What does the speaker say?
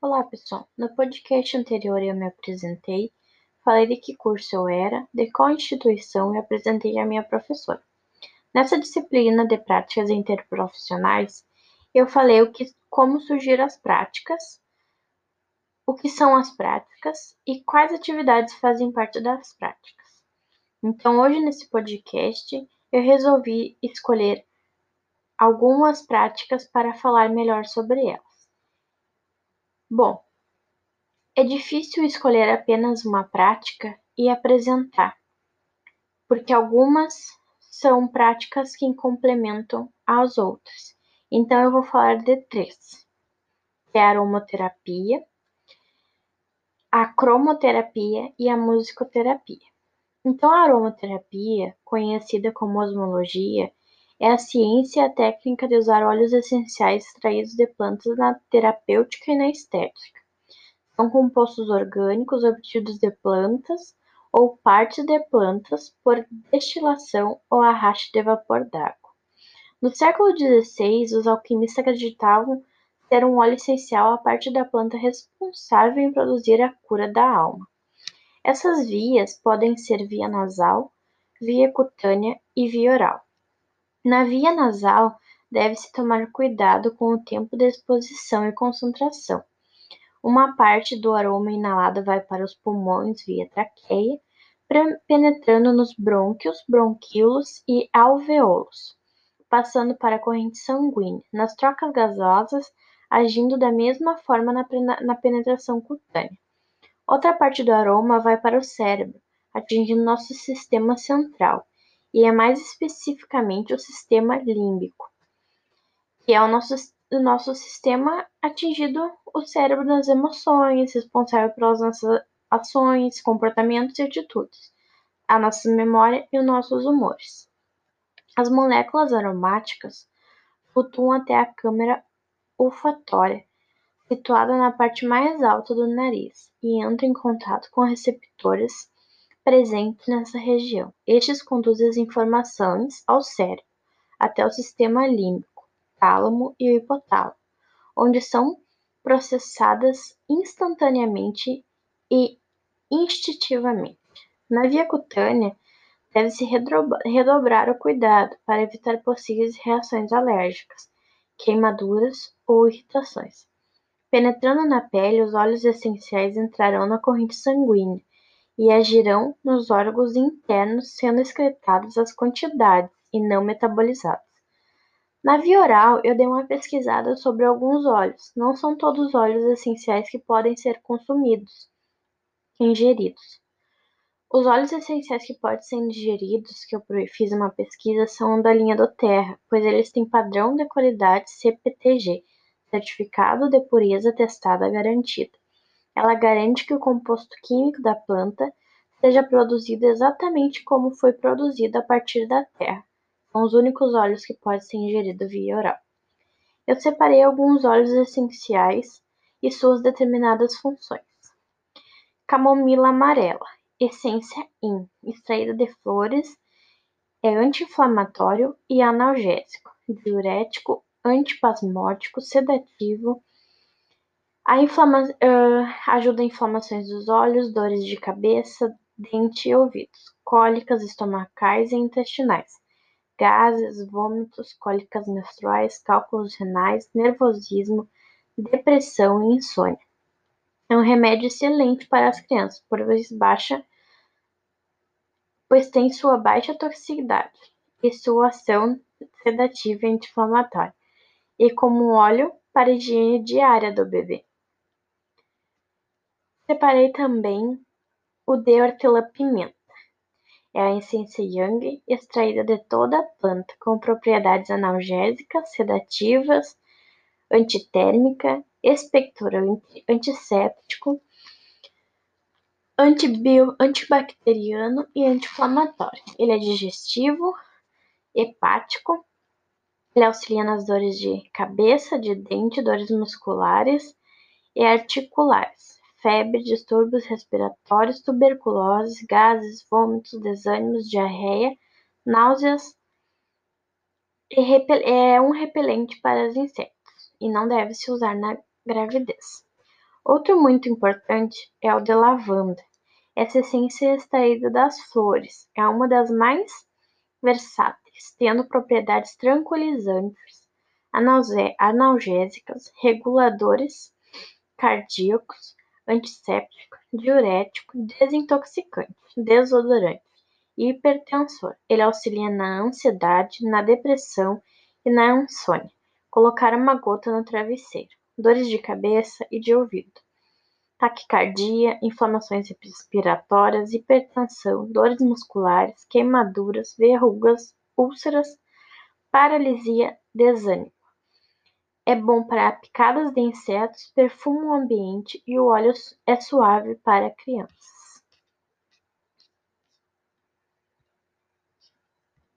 Olá, pessoal. No podcast anterior eu me apresentei, falei de que curso eu era, de qual instituição e apresentei a minha professora. Nessa disciplina de práticas interprofissionais, eu falei o que, como surgir as práticas, o que são as práticas e quais atividades fazem parte das práticas. Então, hoje nesse podcast, eu resolvi escolher algumas práticas para falar melhor sobre elas. Bom, é difícil escolher apenas uma prática e apresentar, porque algumas são práticas que complementam as outras. Então eu vou falar de três: é a aromaterapia, a cromoterapia e a musicoterapia. Então a aromaterapia, conhecida como osmologia, é a ciência e a técnica de usar óleos essenciais extraídos de plantas na terapêutica e na estética. São compostos orgânicos obtidos de plantas ou partes de plantas por destilação ou arraste de vapor d'água. No século XVI, os alquimistas acreditavam ser um óleo essencial a parte da planta responsável em produzir a cura da alma. Essas vias podem ser via nasal, via cutânea e via oral. Na via nasal, deve-se tomar cuidado com o tempo de exposição e concentração. Uma parte do aroma inalado vai para os pulmões via traqueia, penetrando nos brônquios, bronquíolos e alvéolos, passando para a corrente sanguínea, nas trocas gasosas, agindo da mesma forma na penetração cutânea. Outra parte do aroma vai para o cérebro, atingindo nosso sistema central e é mais especificamente o sistema límbico, que é o nosso, o nosso sistema atingido o cérebro das emoções, responsável pelas nossas ações, comportamentos e atitudes, a nossa memória e os nossos humores. As moléculas aromáticas flutuam até a câmara olfatória, situada na parte mais alta do nariz, e entram em contato com receptores presentes nessa região. Estes conduzem as informações ao cérebro, até o sistema límbico, tálamo e hipotálamo, onde são processadas instantaneamente e instintivamente. Na via cutânea, deve-se redobrar o cuidado para evitar possíveis reações alérgicas, queimaduras ou irritações. Penetrando na pele, os óleos essenciais entrarão na corrente sanguínea e agirão nos órgãos internos sendo excretadas as quantidades e não metabolizadas. Na via oral, eu dei uma pesquisada sobre alguns óleos. Não são todos óleos essenciais que podem ser consumidos, ingeridos. Os óleos essenciais que podem ser ingeridos, que eu fiz uma pesquisa, são da linha do Terra, pois eles têm padrão de qualidade CPTG, Certificado de Pureza Testada Garantida. Ela garante que o composto químico da planta seja produzido exatamente como foi produzido a partir da terra. São os únicos óleos que podem ser ingeridos via oral. Eu separei alguns óleos essenciais e suas determinadas funções. Camomila amarela, essência IN, extraída de flores, é anti-inflamatório e analgésico, diurético, antipasmódico, sedativo, a inflama uh, ajuda em inflamações dos olhos, dores de cabeça, dente e ouvidos, cólicas estomacais e intestinais, gases, vômitos, cólicas menstruais, cálculos renais, nervosismo, depressão e insônia. É um remédio excelente para as crianças, pois baixa pois tem sua baixa toxicidade e sua ação sedativa e anti-inflamatória, e como óleo para higiene diária do bebê. Separei também o de hortelã-pimenta. É a essência Yang extraída de toda a planta, com propriedades analgésicas, sedativas, antitérmica, expectorante, antisséptico, antibio, antibacteriano e anti-inflamatório. Ele é digestivo, hepático, ele auxilia nas dores de cabeça, de dente, dores musculares e articulares febre, distúrbios respiratórios, tuberculose, gases, vômitos, desânimos, diarreia, náuseas. É um repelente para os insetos e não deve se usar na gravidez. Outro muito importante é o de lavanda. Essa essência é extraída das flores é uma das mais versáteis, tendo propriedades tranquilizantes, analgésicas, reguladores cardíacos, antisséptico, diurético, desintoxicante, desodorante e hipertensor. Ele auxilia na ansiedade, na depressão e na insônia. Colocar uma gota no travesseiro. Dores de cabeça e de ouvido. Taquicardia, inflamações respiratórias, hipertensão, dores musculares, queimaduras, verrugas, úlceras, paralisia, desânimo. É bom para picadas de insetos, perfuma o ambiente e o óleo é suave para crianças.